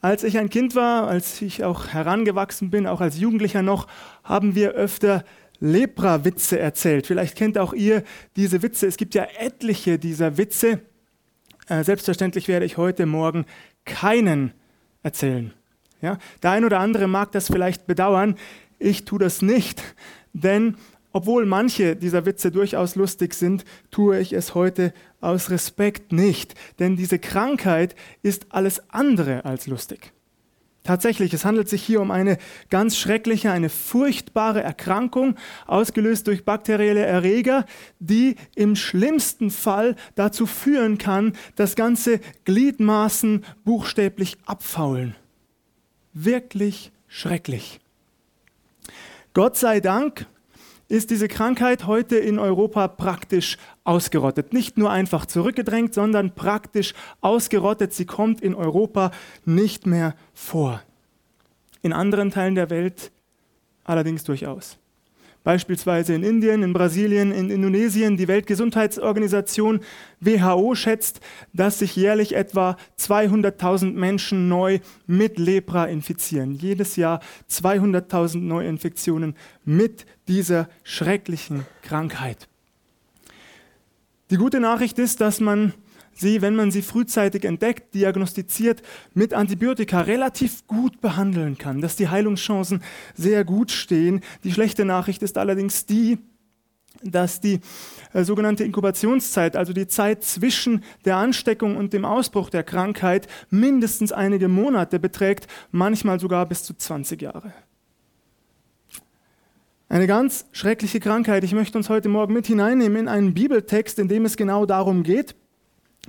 Als ich ein Kind war, als ich auch herangewachsen bin, auch als Jugendlicher noch, haben wir öfter Lepra-Witze erzählt. Vielleicht kennt auch ihr diese Witze. Es gibt ja etliche dieser Witze. Äh, selbstverständlich werde ich heute Morgen keinen erzählen. Ja? Der ein oder andere mag das vielleicht bedauern. Ich tue das nicht, denn obwohl manche dieser Witze durchaus lustig sind, tue ich es heute aus Respekt nicht, denn diese Krankheit ist alles andere als lustig. Tatsächlich, es handelt sich hier um eine ganz schreckliche, eine furchtbare Erkrankung, ausgelöst durch bakterielle Erreger, die im schlimmsten Fall dazu führen kann, dass ganze Gliedmaßen buchstäblich abfaulen. Wirklich schrecklich. Gott sei Dank ist diese Krankheit heute in Europa praktisch ausgerottet. Nicht nur einfach zurückgedrängt, sondern praktisch ausgerottet. Sie kommt in Europa nicht mehr vor. In anderen Teilen der Welt allerdings durchaus. Beispielsweise in Indien, in Brasilien, in Indonesien. Die Weltgesundheitsorganisation WHO schätzt, dass sich jährlich etwa 200.000 Menschen neu mit Lepra infizieren. Jedes Jahr 200.000 Neuinfektionen mit dieser schrecklichen Krankheit. Die gute Nachricht ist, dass man sie, wenn man sie frühzeitig entdeckt, diagnostiziert, mit Antibiotika relativ gut behandeln kann, dass die Heilungschancen sehr gut stehen. Die schlechte Nachricht ist allerdings die, dass die äh, sogenannte Inkubationszeit, also die Zeit zwischen der Ansteckung und dem Ausbruch der Krankheit, mindestens einige Monate beträgt, manchmal sogar bis zu 20 Jahre. Eine ganz schreckliche Krankheit. Ich möchte uns heute Morgen mit hineinnehmen in einen Bibeltext, in dem es genau darum geht,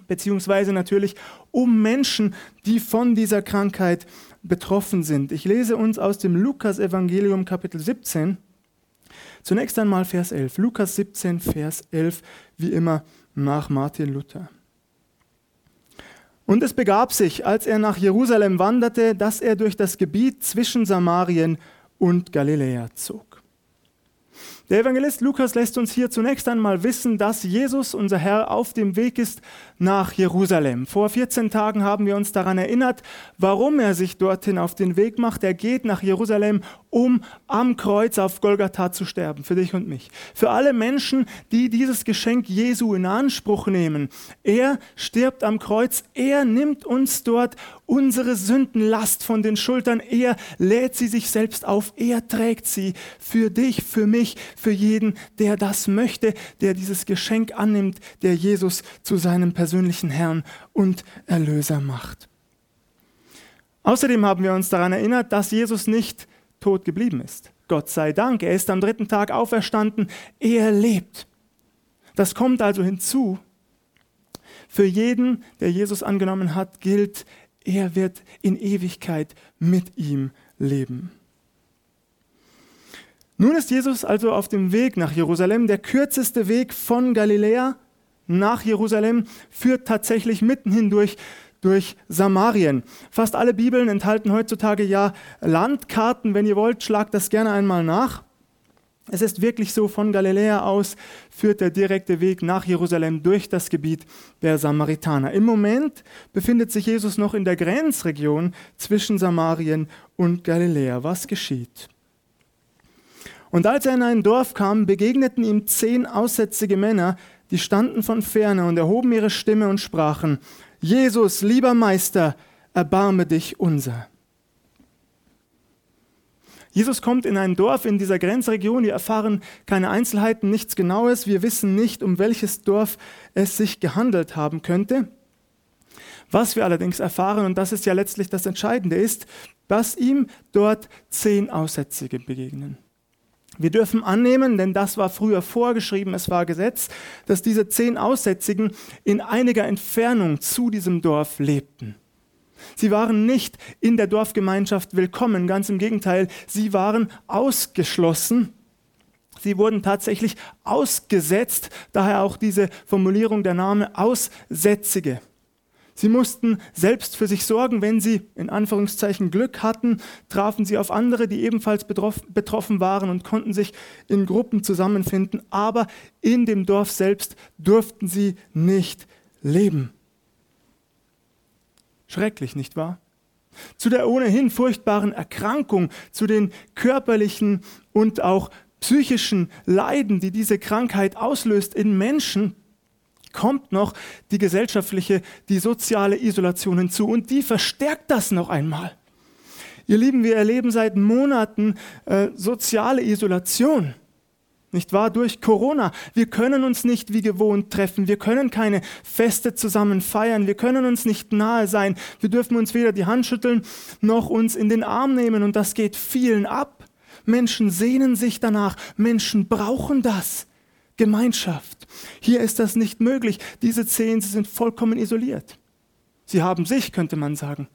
beziehungsweise natürlich um Menschen, die von dieser Krankheit betroffen sind. Ich lese uns aus dem Lukas-Evangelium Kapitel 17. Zunächst einmal Vers 11. Lukas 17, Vers 11, wie immer nach Martin Luther. Und es begab sich, als er nach Jerusalem wanderte, dass er durch das Gebiet zwischen Samarien und Galiläa zog. Der Evangelist Lukas lässt uns hier zunächst einmal wissen, dass Jesus, unser Herr, auf dem Weg ist nach Jerusalem. Vor 14 Tagen haben wir uns daran erinnert, warum er sich dorthin auf den Weg macht. Er geht nach Jerusalem, um am Kreuz auf Golgatha zu sterben, für dich und mich. Für alle Menschen, die dieses Geschenk Jesu in Anspruch nehmen. Er stirbt am Kreuz, er nimmt uns dort unsere Sündenlast von den Schultern, er lädt sie sich selbst auf, er trägt sie für dich, für mich, für jeden, der das möchte, der dieses Geschenk annimmt, der Jesus zu seinem persönlichen Herrn und Erlöser macht. Außerdem haben wir uns daran erinnert, dass Jesus nicht tot geblieben ist. Gott sei Dank, er ist am dritten Tag auferstanden, er lebt. Das kommt also hinzu. Für jeden, der Jesus angenommen hat, gilt, er wird in Ewigkeit mit ihm leben. Nun ist Jesus also auf dem Weg nach Jerusalem. Der kürzeste Weg von Galiläa nach Jerusalem führt tatsächlich mitten hindurch durch Samarien. Fast alle Bibeln enthalten heutzutage ja Landkarten. Wenn ihr wollt, schlagt das gerne einmal nach. Es ist wirklich so, von Galiläa aus führt der direkte Weg nach Jerusalem durch das Gebiet der Samaritaner. Im Moment befindet sich Jesus noch in der Grenzregion zwischen Samarien und Galiläa. Was geschieht? Und als er in ein Dorf kam, begegneten ihm zehn aussätzige Männer, die standen von ferne und erhoben ihre Stimme und sprachen, Jesus, lieber Meister, erbarme dich unser. Jesus kommt in ein Dorf in dieser Grenzregion. Wir erfahren keine Einzelheiten, nichts Genaues. Wir wissen nicht, um welches Dorf es sich gehandelt haben könnte. Was wir allerdings erfahren, und das ist ja letztlich das Entscheidende, ist, dass ihm dort zehn Aussätzige begegnen. Wir dürfen annehmen, denn das war früher vorgeschrieben, es war Gesetz, dass diese zehn Aussätzigen in einiger Entfernung zu diesem Dorf lebten. Sie waren nicht in der Dorfgemeinschaft willkommen, ganz im Gegenteil, sie waren ausgeschlossen. Sie wurden tatsächlich ausgesetzt, daher auch diese Formulierung der Name Aussätzige. Sie mussten selbst für sich sorgen. Wenn sie in Anführungszeichen Glück hatten, trafen sie auf andere, die ebenfalls betroffen waren und konnten sich in Gruppen zusammenfinden. Aber in dem Dorf selbst durften sie nicht leben. Schrecklich, nicht wahr? zu der ohnehin furchtbaren Erkrankung, zu den körperlichen und auch psychischen Leiden, die diese Krankheit auslöst in Menschen, kommt noch die gesellschaftliche, die soziale Isolation hinzu und die verstärkt das noch einmal. Ihr Lieben, wir erleben seit Monaten äh, soziale Isolation. Nicht wahr? Durch Corona. Wir können uns nicht wie gewohnt treffen. Wir können keine Feste zusammen feiern. Wir können uns nicht nahe sein. Wir dürfen uns weder die Hand schütteln noch uns in den Arm nehmen. Und das geht vielen ab. Menschen sehnen sich danach. Menschen brauchen das. Gemeinschaft. Hier ist das nicht möglich. Diese zehn, sie sind vollkommen isoliert. Sie haben sich, könnte man sagen.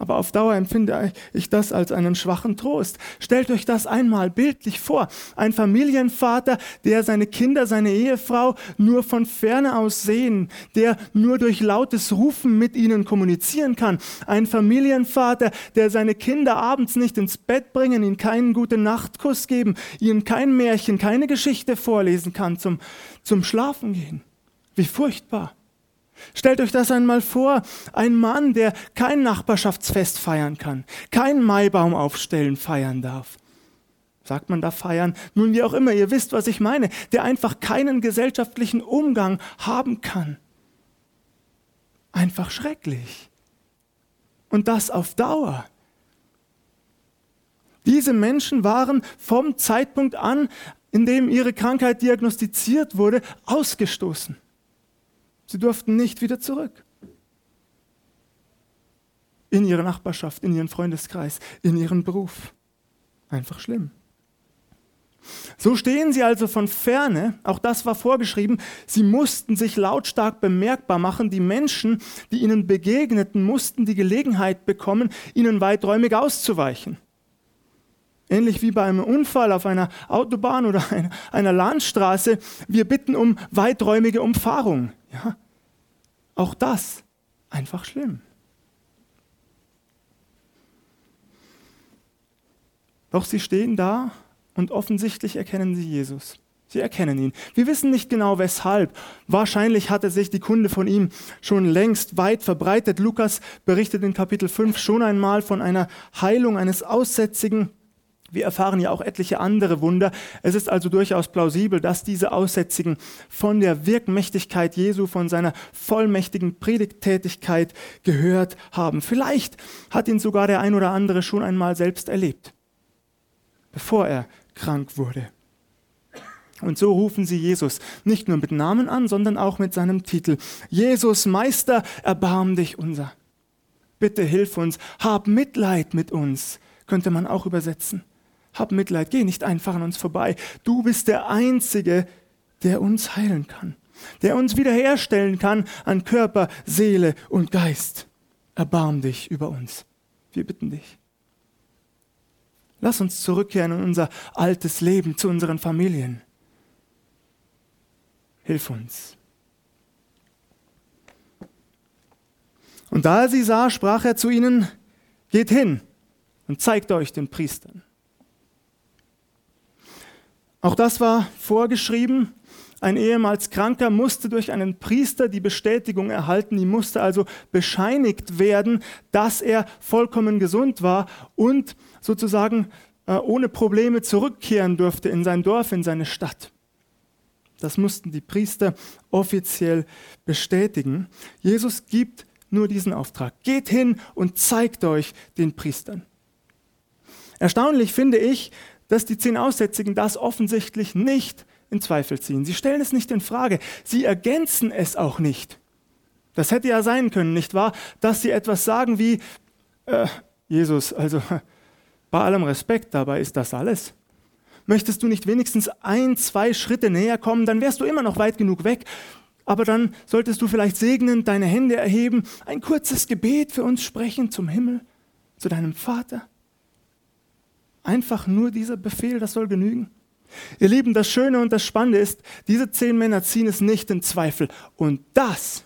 Aber auf Dauer empfinde ich das als einen schwachen Trost. Stellt euch das einmal bildlich vor. Ein Familienvater, der seine Kinder, seine Ehefrau nur von ferne aus sehen, der nur durch lautes Rufen mit ihnen kommunizieren kann. Ein Familienvater, der seine Kinder abends nicht ins Bett bringen, ihnen keinen guten Nachtkuss geben, ihnen kein Märchen, keine Geschichte vorlesen kann zum, zum Schlafen gehen. Wie furchtbar. Stellt euch das einmal vor, ein Mann, der kein Nachbarschaftsfest feiern kann, keinen Maibaum aufstellen feiern darf. Sagt man da feiern? Nun, wie auch immer, ihr wisst, was ich meine, der einfach keinen gesellschaftlichen Umgang haben kann. Einfach schrecklich. Und das auf Dauer. Diese Menschen waren vom Zeitpunkt an, in dem ihre Krankheit diagnostiziert wurde, ausgestoßen. Sie durften nicht wieder zurück. In ihre Nachbarschaft, in ihren Freundeskreis, in ihren Beruf. Einfach schlimm. So stehen sie also von ferne, auch das war vorgeschrieben, sie mussten sich lautstark bemerkbar machen, die Menschen, die ihnen begegneten, mussten die Gelegenheit bekommen, ihnen weiträumig auszuweichen. Ähnlich wie bei einem Unfall auf einer Autobahn oder einer Landstraße, wir bitten um weiträumige Umfahrung. Ja? Auch das einfach schlimm. Doch sie stehen da und offensichtlich erkennen sie Jesus. Sie erkennen ihn. Wir wissen nicht genau weshalb. Wahrscheinlich hatte sich die Kunde von ihm schon längst weit verbreitet. Lukas berichtet in Kapitel 5 schon einmal von einer Heilung eines Aussätzigen. Wir erfahren ja auch etliche andere Wunder. Es ist also durchaus plausibel, dass diese Aussätzigen von der Wirkmächtigkeit Jesu, von seiner vollmächtigen Predigttätigkeit gehört haben. Vielleicht hat ihn sogar der ein oder andere schon einmal selbst erlebt, bevor er krank wurde. Und so rufen sie Jesus nicht nur mit Namen an, sondern auch mit seinem Titel. Jesus, Meister, erbarm dich unser. Bitte hilf uns, hab Mitleid mit uns, könnte man auch übersetzen. Hab Mitleid, geh nicht einfach an uns vorbei. Du bist der Einzige, der uns heilen kann, der uns wiederherstellen kann an Körper, Seele und Geist. Erbarm dich über uns. Wir bitten dich. Lass uns zurückkehren in unser altes Leben, zu unseren Familien. Hilf uns. Und da er sie sah, sprach er zu ihnen, geht hin und zeigt euch den Priestern. Auch das war vorgeschrieben. Ein ehemals Kranker musste durch einen Priester die Bestätigung erhalten, ihm musste also bescheinigt werden, dass er vollkommen gesund war und sozusagen äh, ohne Probleme zurückkehren durfte in sein Dorf, in seine Stadt. Das mussten die Priester offiziell bestätigen. Jesus gibt nur diesen Auftrag. Geht hin und zeigt euch den Priestern. Erstaunlich finde ich, dass die zehn Aussätzigen das offensichtlich nicht in Zweifel ziehen. Sie stellen es nicht in Frage. Sie ergänzen es auch nicht. Das hätte ja sein können, nicht wahr? Dass sie etwas sagen wie, äh, Jesus, also bei allem Respekt, dabei ist das alles. Möchtest du nicht wenigstens ein, zwei Schritte näher kommen, dann wärst du immer noch weit genug weg. Aber dann solltest du vielleicht segnend deine Hände erheben, ein kurzes Gebet für uns sprechen zum Himmel, zu deinem Vater. Einfach nur dieser Befehl, das soll genügen. Ihr Lieben, das Schöne und das Spannende ist, diese zehn Männer ziehen es nicht in Zweifel. Und das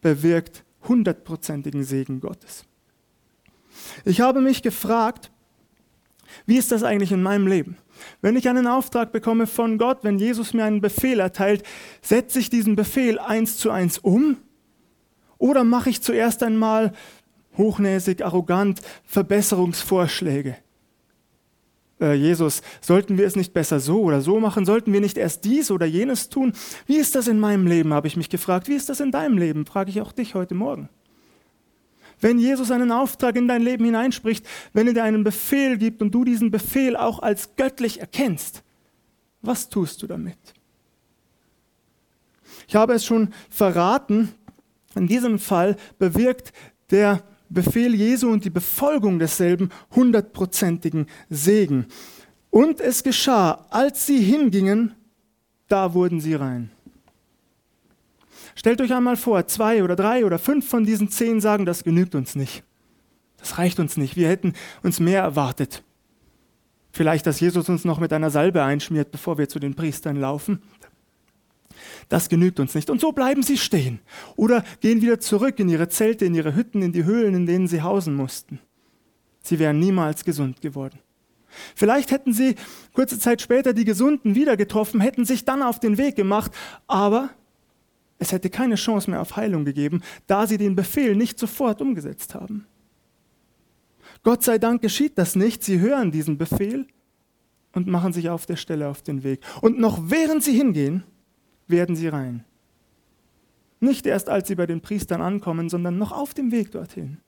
bewirkt hundertprozentigen Segen Gottes. Ich habe mich gefragt, wie ist das eigentlich in meinem Leben? Wenn ich einen Auftrag bekomme von Gott, wenn Jesus mir einen Befehl erteilt, setze ich diesen Befehl eins zu eins um? Oder mache ich zuerst einmal hochnäsig, arrogant, Verbesserungsvorschläge. Äh, Jesus, sollten wir es nicht besser so oder so machen? Sollten wir nicht erst dies oder jenes tun? Wie ist das in meinem Leben, habe ich mich gefragt. Wie ist das in deinem Leben, frage ich auch dich heute Morgen. Wenn Jesus einen Auftrag in dein Leben hineinspricht, wenn er dir einen Befehl gibt und du diesen Befehl auch als göttlich erkennst, was tust du damit? Ich habe es schon verraten, in diesem Fall bewirkt der Befehl Jesu und die Befolgung desselben hundertprozentigen Segen. Und es geschah, als sie hingingen, da wurden sie rein. Stellt euch einmal vor, zwei oder drei oder fünf von diesen zehn sagen, das genügt uns nicht. Das reicht uns nicht. Wir hätten uns mehr erwartet. Vielleicht, dass Jesus uns noch mit einer Salbe einschmiert, bevor wir zu den Priestern laufen. Das genügt uns nicht. Und so bleiben sie stehen oder gehen wieder zurück in ihre Zelte, in ihre Hütten, in die Höhlen, in denen sie hausen mussten. Sie wären niemals gesund geworden. Vielleicht hätten sie kurze Zeit später die Gesunden wieder getroffen, hätten sich dann auf den Weg gemacht, aber es hätte keine Chance mehr auf Heilung gegeben, da sie den Befehl nicht sofort umgesetzt haben. Gott sei Dank geschieht das nicht. Sie hören diesen Befehl und machen sich auf der Stelle auf den Weg. Und noch während sie hingehen, werden sie rein. Nicht erst, als sie bei den Priestern ankommen, sondern noch auf dem Weg dorthin.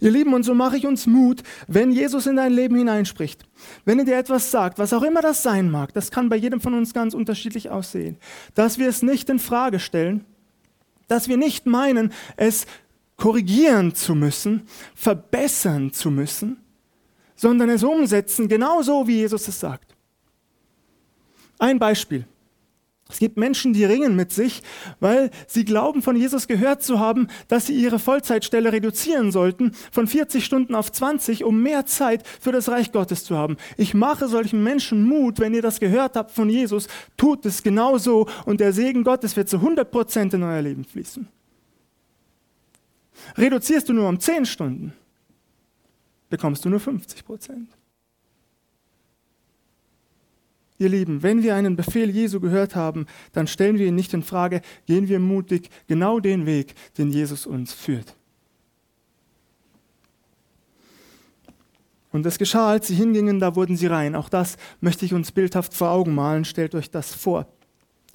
Ihr Lieben, und so mache ich uns Mut, wenn Jesus in dein Leben hineinspricht. Wenn er dir etwas sagt, was auch immer das sein mag, das kann bei jedem von uns ganz unterschiedlich aussehen, dass wir es nicht in Frage stellen, dass wir nicht meinen, es korrigieren zu müssen, verbessern zu müssen, sondern es umsetzen, genauso wie Jesus es sagt. Ein Beispiel. Es gibt Menschen, die ringen mit sich, weil sie glauben, von Jesus gehört zu haben, dass sie ihre Vollzeitstelle reduzieren sollten von 40 Stunden auf 20, um mehr Zeit für das Reich Gottes zu haben. Ich mache solchen Menschen Mut, wenn ihr das gehört habt von Jesus, tut es genauso und der Segen Gottes wird zu 100 Prozent in euer Leben fließen. Reduzierst du nur um 10 Stunden, bekommst du nur 50 Prozent. Ihr Lieben, wenn wir einen Befehl Jesu gehört haben, dann stellen wir ihn nicht in Frage, gehen wir mutig genau den Weg, den Jesus uns führt. Und es geschah, als sie hingingen, da wurden sie rein. Auch das möchte ich uns bildhaft vor Augen malen. Stellt euch das vor.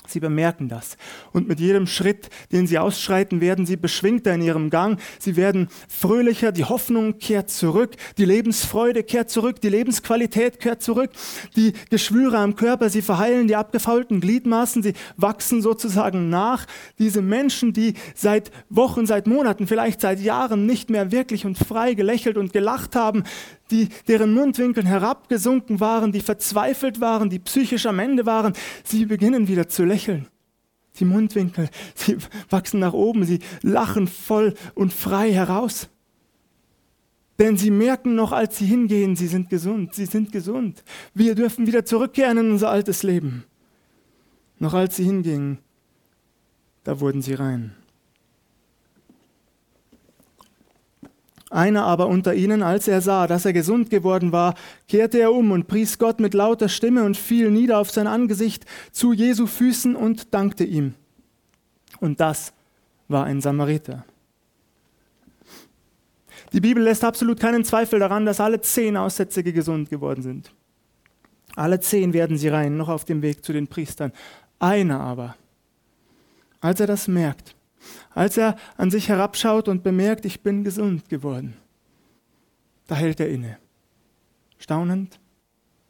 Sie bemerken das. Und mit jedem Schritt, den sie ausschreiten, werden sie beschwingter in ihrem Gang. Sie werden fröhlicher. Die Hoffnung kehrt zurück. Die Lebensfreude kehrt zurück. Die Lebensqualität kehrt zurück. Die Geschwüre am Körper, sie verheilen die abgefaulten Gliedmaßen. Sie wachsen sozusagen nach. Diese Menschen, die seit Wochen, seit Monaten, vielleicht seit Jahren nicht mehr wirklich und frei gelächelt und gelacht haben, die, deren Mundwinkel herabgesunken waren, die verzweifelt waren, die psychisch am Ende waren, sie beginnen wieder zu lächeln. Die Mundwinkel, sie wachsen nach oben, sie lachen voll und frei heraus. Denn sie merken noch, als sie hingehen, sie sind gesund, sie sind gesund. Wir dürfen wieder zurückkehren in unser altes Leben. Noch als sie hingingen, da wurden sie rein. Einer aber unter ihnen, als er sah, dass er gesund geworden war, kehrte er um und pries Gott mit lauter Stimme und fiel nieder auf sein Angesicht zu Jesu Füßen und dankte ihm. Und das war ein Samariter. Die Bibel lässt absolut keinen Zweifel daran, dass alle zehn Aussätzige gesund geworden sind. Alle zehn werden sie rein, noch auf dem Weg zu den Priestern. Einer aber, als er das merkt, als er an sich herabschaut und bemerkt, ich bin gesund geworden. Da hält er inne. Staunend,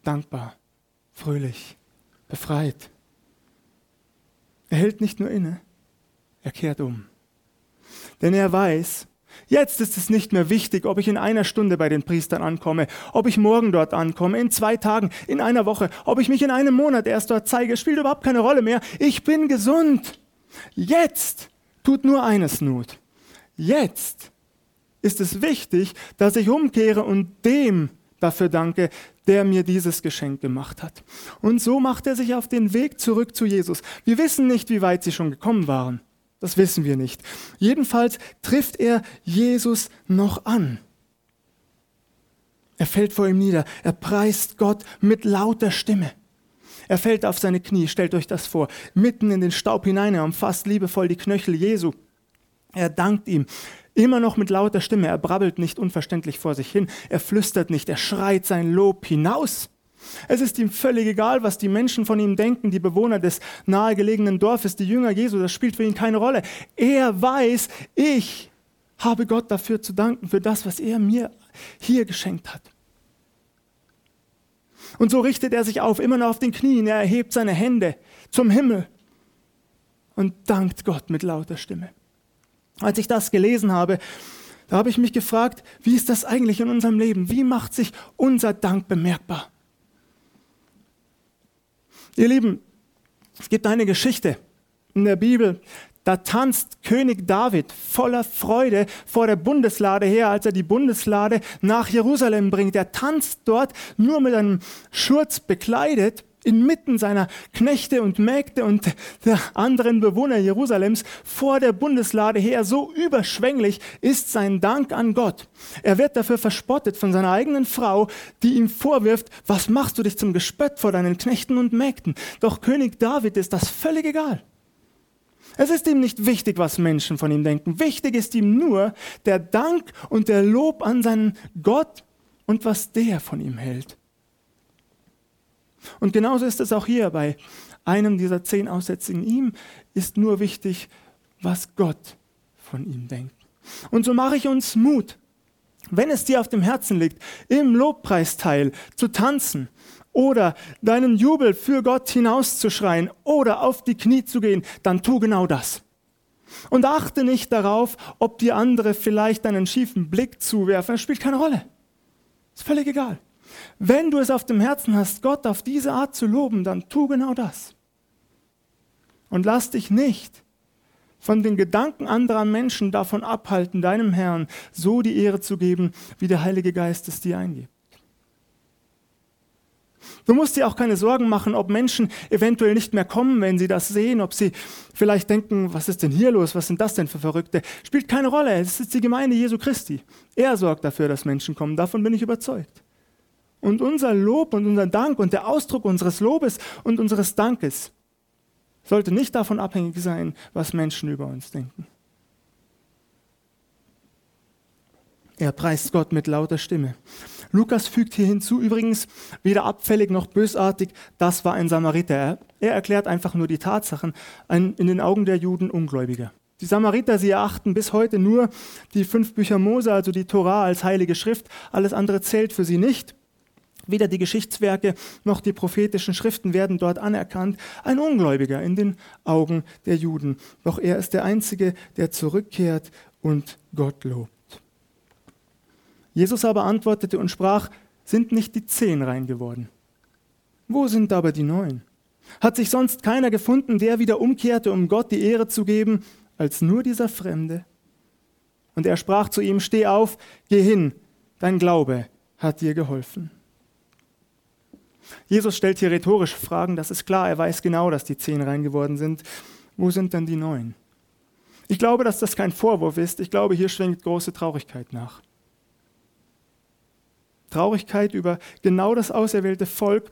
dankbar, fröhlich, befreit. Er hält nicht nur inne, er kehrt um. Denn er weiß, Jetzt ist es nicht mehr wichtig, ob ich in einer Stunde bei den Priestern ankomme, ob ich morgen dort ankomme, in zwei Tagen, in einer Woche, ob ich mich in einem Monat erst dort zeige, spielt überhaupt keine Rolle mehr. Ich bin gesund. Jetzt tut nur eines Not. Jetzt ist es wichtig, dass ich umkehre und dem dafür danke, der mir dieses Geschenk gemacht hat. Und so macht er sich auf den Weg zurück zu Jesus. Wir wissen nicht, wie weit sie schon gekommen waren. Das wissen wir nicht. Jedenfalls trifft er Jesus noch an. Er fällt vor ihm nieder. Er preist Gott mit lauter Stimme. Er fällt auf seine Knie, stellt euch das vor, mitten in den Staub hinein, er umfasst liebevoll die Knöchel Jesu. Er dankt ihm. Immer noch mit lauter Stimme. Er brabbelt nicht unverständlich vor sich hin. Er flüstert nicht. Er schreit sein Lob hinaus. Es ist ihm völlig egal, was die Menschen von ihm denken, die Bewohner des nahegelegenen Dorfes, die Jünger Jesu. Das spielt für ihn keine Rolle. Er weiß, ich habe Gott dafür zu danken, für das, was er mir hier geschenkt hat. Und so richtet er sich auf, immer noch auf den Knien. Er erhebt seine Hände zum Himmel und dankt Gott mit lauter Stimme. Als ich das gelesen habe, da habe ich mich gefragt, wie ist das eigentlich in unserem Leben? Wie macht sich unser Dank bemerkbar? Ihr Lieben, es gibt eine Geschichte in der Bibel, da tanzt König David voller Freude vor der Bundeslade her, als er die Bundeslade nach Jerusalem bringt. Er tanzt dort nur mit einem Schurz bekleidet inmitten seiner Knechte und Mägde und der anderen Bewohner Jerusalems vor der Bundeslade her. So überschwänglich ist sein Dank an Gott. Er wird dafür verspottet von seiner eigenen Frau, die ihm vorwirft, was machst du dich zum Gespött vor deinen Knechten und Mägden? Doch König David ist das völlig egal. Es ist ihm nicht wichtig, was Menschen von ihm denken. Wichtig ist ihm nur der Dank und der Lob an seinen Gott und was der von ihm hält. Und genauso ist es auch hier bei einem dieser zehn Aussätzigen. Ihm ist nur wichtig, was Gott von ihm denkt. Und so mache ich uns Mut, wenn es dir auf dem Herzen liegt, im Lobpreisteil zu tanzen oder deinen Jubel für Gott hinauszuschreien oder auf die Knie zu gehen, dann tu genau das. Und achte nicht darauf, ob die andere vielleicht einen schiefen Blick zuwerfen. Das spielt keine Rolle. Ist völlig egal. Wenn du es auf dem Herzen hast, Gott auf diese Art zu loben, dann tu genau das. Und lass dich nicht von den Gedanken anderer Menschen davon abhalten, deinem Herrn so die Ehre zu geben, wie der Heilige Geist es dir eingibt. Du musst dir auch keine Sorgen machen, ob Menschen eventuell nicht mehr kommen, wenn sie das sehen, ob sie vielleicht denken, was ist denn hier los, was sind das denn für Verrückte. Spielt keine Rolle, es ist die Gemeinde Jesu Christi. Er sorgt dafür, dass Menschen kommen, davon bin ich überzeugt. Und unser Lob und unser Dank und der Ausdruck unseres Lobes und unseres Dankes sollte nicht davon abhängig sein, was Menschen über uns denken. Er preist Gott mit lauter Stimme. Lukas fügt hier hinzu übrigens, weder abfällig noch bösartig, das war ein Samariter. Er erklärt einfach nur die Tatsachen, ein in den Augen der Juden Ungläubiger. Die Samariter, sie erachten bis heute nur die fünf Bücher Mose, also die Torah, als heilige Schrift. Alles andere zählt für sie nicht. Weder die Geschichtswerke noch die prophetischen Schriften werden dort anerkannt. Ein Ungläubiger in den Augen der Juden. Doch er ist der Einzige, der zurückkehrt und Gott lobt. Jesus aber antwortete und sprach, sind nicht die zehn rein geworden? Wo sind aber die neun? Hat sich sonst keiner gefunden, der wieder umkehrte, um Gott die Ehre zu geben, als nur dieser Fremde? Und er sprach zu ihm, steh auf, geh hin, dein Glaube hat dir geholfen. Jesus stellt hier rhetorische Fragen, das ist klar, er weiß genau, dass die zehn rein geworden sind. Wo sind dann die neun? Ich glaube, dass das kein Vorwurf ist, ich glaube, hier schwingt große Traurigkeit nach. Traurigkeit über genau das auserwählte Volk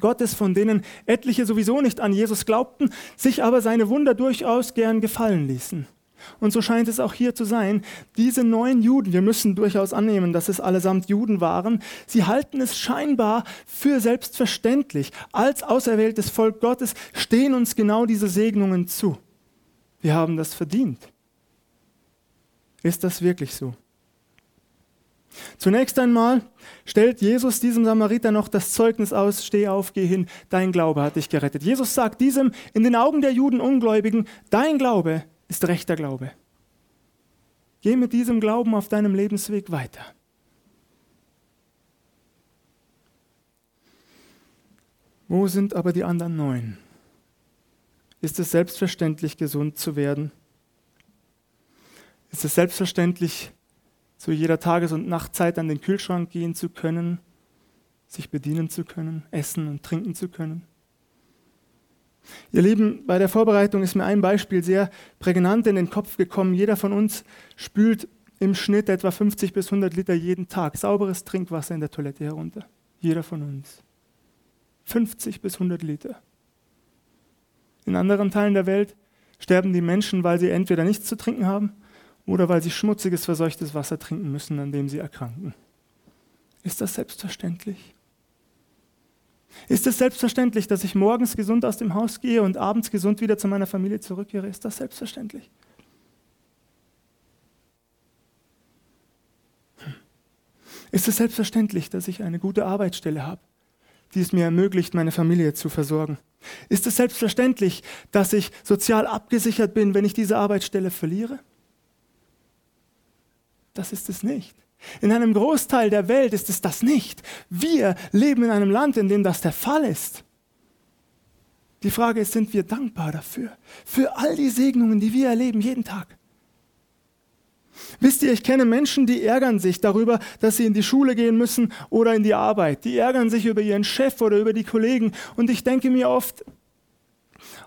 Gottes, von denen etliche sowieso nicht an Jesus glaubten, sich aber seine Wunder durchaus gern gefallen ließen. Und so scheint es auch hier zu sein. Diese neuen Juden, wir müssen durchaus annehmen, dass es allesamt Juden waren, sie halten es scheinbar für selbstverständlich. Als auserwähltes Volk Gottes stehen uns genau diese Segnungen zu. Wir haben das verdient. Ist das wirklich so? Zunächst einmal stellt Jesus diesem Samariter noch das Zeugnis aus, steh auf, geh hin, dein Glaube hat dich gerettet. Jesus sagt diesem in den Augen der Juden Ungläubigen, dein Glaube ist rechter Glaube. Geh mit diesem Glauben auf deinem Lebensweg weiter. Wo sind aber die anderen neun? Ist es selbstverständlich, gesund zu werden? Ist es selbstverständlich, zu jeder Tages- und Nachtzeit an den Kühlschrank gehen zu können, sich bedienen zu können, essen und trinken zu können. Ihr Lieben, bei der Vorbereitung ist mir ein Beispiel sehr prägnant in den Kopf gekommen. Jeder von uns spült im Schnitt etwa 50 bis 100 Liter jeden Tag sauberes Trinkwasser in der Toilette herunter. Jeder von uns. 50 bis 100 Liter. In anderen Teilen der Welt sterben die Menschen, weil sie entweder nichts zu trinken haben oder weil sie schmutziges, verseuchtes Wasser trinken müssen, an dem sie erkranken. Ist das selbstverständlich? Ist es selbstverständlich, dass ich morgens gesund aus dem Haus gehe und abends gesund wieder zu meiner Familie zurückkehre? Ist das selbstverständlich? Hm. Ist es selbstverständlich, dass ich eine gute Arbeitsstelle habe, die es mir ermöglicht, meine Familie zu versorgen? Ist es selbstverständlich, dass ich sozial abgesichert bin, wenn ich diese Arbeitsstelle verliere? Das ist es nicht. In einem Großteil der Welt ist es das nicht. Wir leben in einem Land, in dem das der Fall ist. Die Frage ist, sind wir dankbar dafür? Für all die Segnungen, die wir erleben jeden Tag. Wisst ihr, ich kenne Menschen, die ärgern sich darüber, dass sie in die Schule gehen müssen oder in die Arbeit. Die ärgern sich über ihren Chef oder über die Kollegen. Und ich denke mir oft,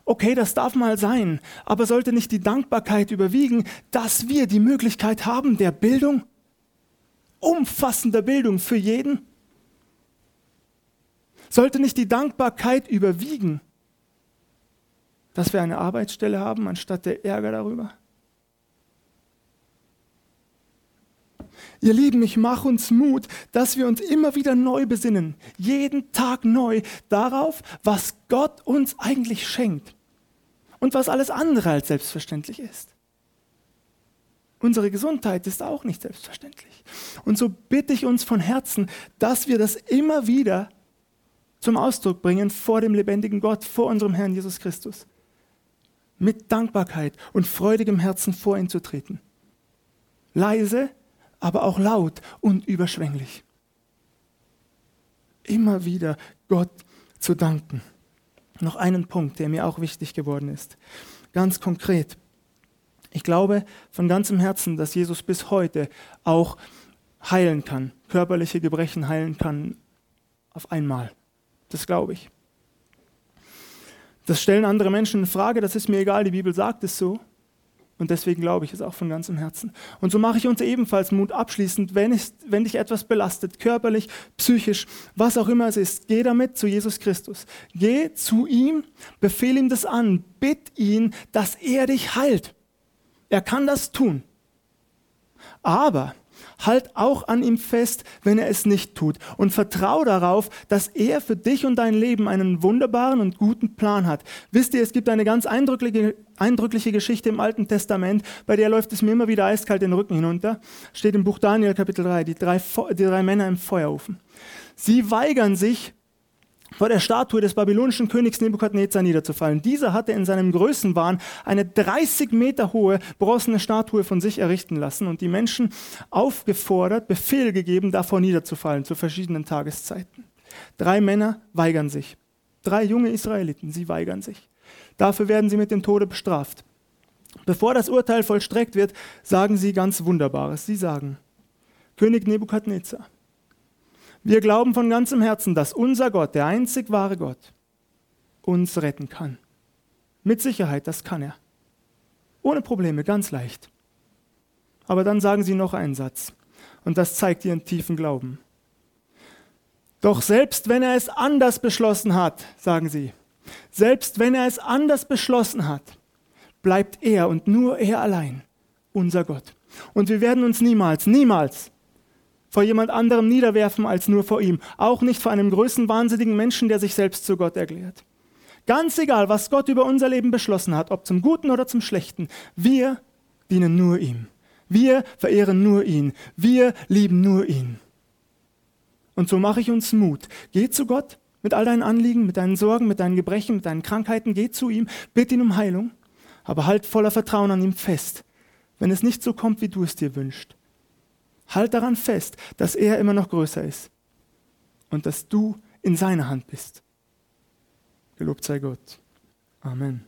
okay, das darf mal sein, aber sollte nicht die Dankbarkeit überwiegen, dass wir die Möglichkeit haben der Bildung? Umfassender Bildung für jeden? Sollte nicht die Dankbarkeit überwiegen, dass wir eine Arbeitsstelle haben, anstatt der Ärger darüber? Ihr Lieben, ich mache uns Mut, dass wir uns immer wieder neu besinnen, jeden Tag neu darauf, was Gott uns eigentlich schenkt und was alles andere als selbstverständlich ist. Unsere Gesundheit ist auch nicht selbstverständlich. Und so bitte ich uns von Herzen, dass wir das immer wieder zum Ausdruck bringen vor dem lebendigen Gott, vor unserem Herrn Jesus Christus. Mit Dankbarkeit und freudigem Herzen vor ihn zu treten. Leise, aber auch laut und überschwänglich. Immer wieder Gott zu danken. Noch einen Punkt, der mir auch wichtig geworden ist. Ganz konkret. Ich glaube von ganzem Herzen, dass Jesus bis heute auch heilen kann, körperliche Gebrechen heilen kann auf einmal. Das glaube ich. Das stellen andere Menschen in Frage, das ist mir egal, die Bibel sagt es so. Und deswegen glaube ich es auch von ganzem Herzen. Und so mache ich uns ebenfalls Mut abschließend, wenn, ich, wenn dich etwas belastet, körperlich, psychisch, was auch immer es ist, geh damit zu Jesus Christus. Geh zu ihm, befehl ihm das an, bitt ihn, dass er dich heilt. Er kann das tun. Aber Halt auch an ihm fest, wenn er es nicht tut. Und vertrau darauf, dass er für dich und dein Leben einen wunderbaren und guten Plan hat. Wisst ihr, es gibt eine ganz eindrückliche, eindrückliche Geschichte im Alten Testament, bei der läuft es mir immer wieder eiskalt den Rücken hinunter. Steht im Buch Daniel Kapitel 3, die drei, die drei Männer im Feuerofen. Sie weigern sich, vor der Statue des babylonischen Königs Nebukadnezar niederzufallen. Dieser hatte in seinem Größenwahn eine 30 Meter hohe bronzene Statue von sich errichten lassen und die Menschen aufgefordert, Befehl gegeben, davor niederzufallen zu verschiedenen Tageszeiten. Drei Männer weigern sich. Drei junge Israeliten, sie weigern sich. Dafür werden sie mit dem Tode bestraft. Bevor das Urteil vollstreckt wird, sagen sie ganz Wunderbares. Sie sagen, König Nebukadnezar, wir glauben von ganzem Herzen, dass unser Gott, der einzig wahre Gott, uns retten kann. Mit Sicherheit, das kann er. Ohne Probleme, ganz leicht. Aber dann sagen sie noch einen Satz. Und das zeigt ihren tiefen Glauben. Doch selbst wenn er es anders beschlossen hat, sagen sie, selbst wenn er es anders beschlossen hat, bleibt er und nur er allein unser Gott. Und wir werden uns niemals, niemals vor jemand anderem niederwerfen als nur vor ihm. Auch nicht vor einem größenwahnsinnigen Menschen, der sich selbst zu Gott erklärt. Ganz egal, was Gott über unser Leben beschlossen hat, ob zum Guten oder zum Schlechten, wir dienen nur ihm. Wir verehren nur ihn. Wir lieben nur ihn. Und so mache ich uns Mut. Geh zu Gott mit all deinen Anliegen, mit deinen Sorgen, mit deinen Gebrechen, mit deinen Krankheiten. Geh zu ihm, bitte ihn um Heilung, aber halt voller Vertrauen an ihm fest, wenn es nicht so kommt, wie du es dir wünschst. Halt daran fest, dass er immer noch größer ist und dass du in seiner Hand bist. Gelobt sei Gott. Amen.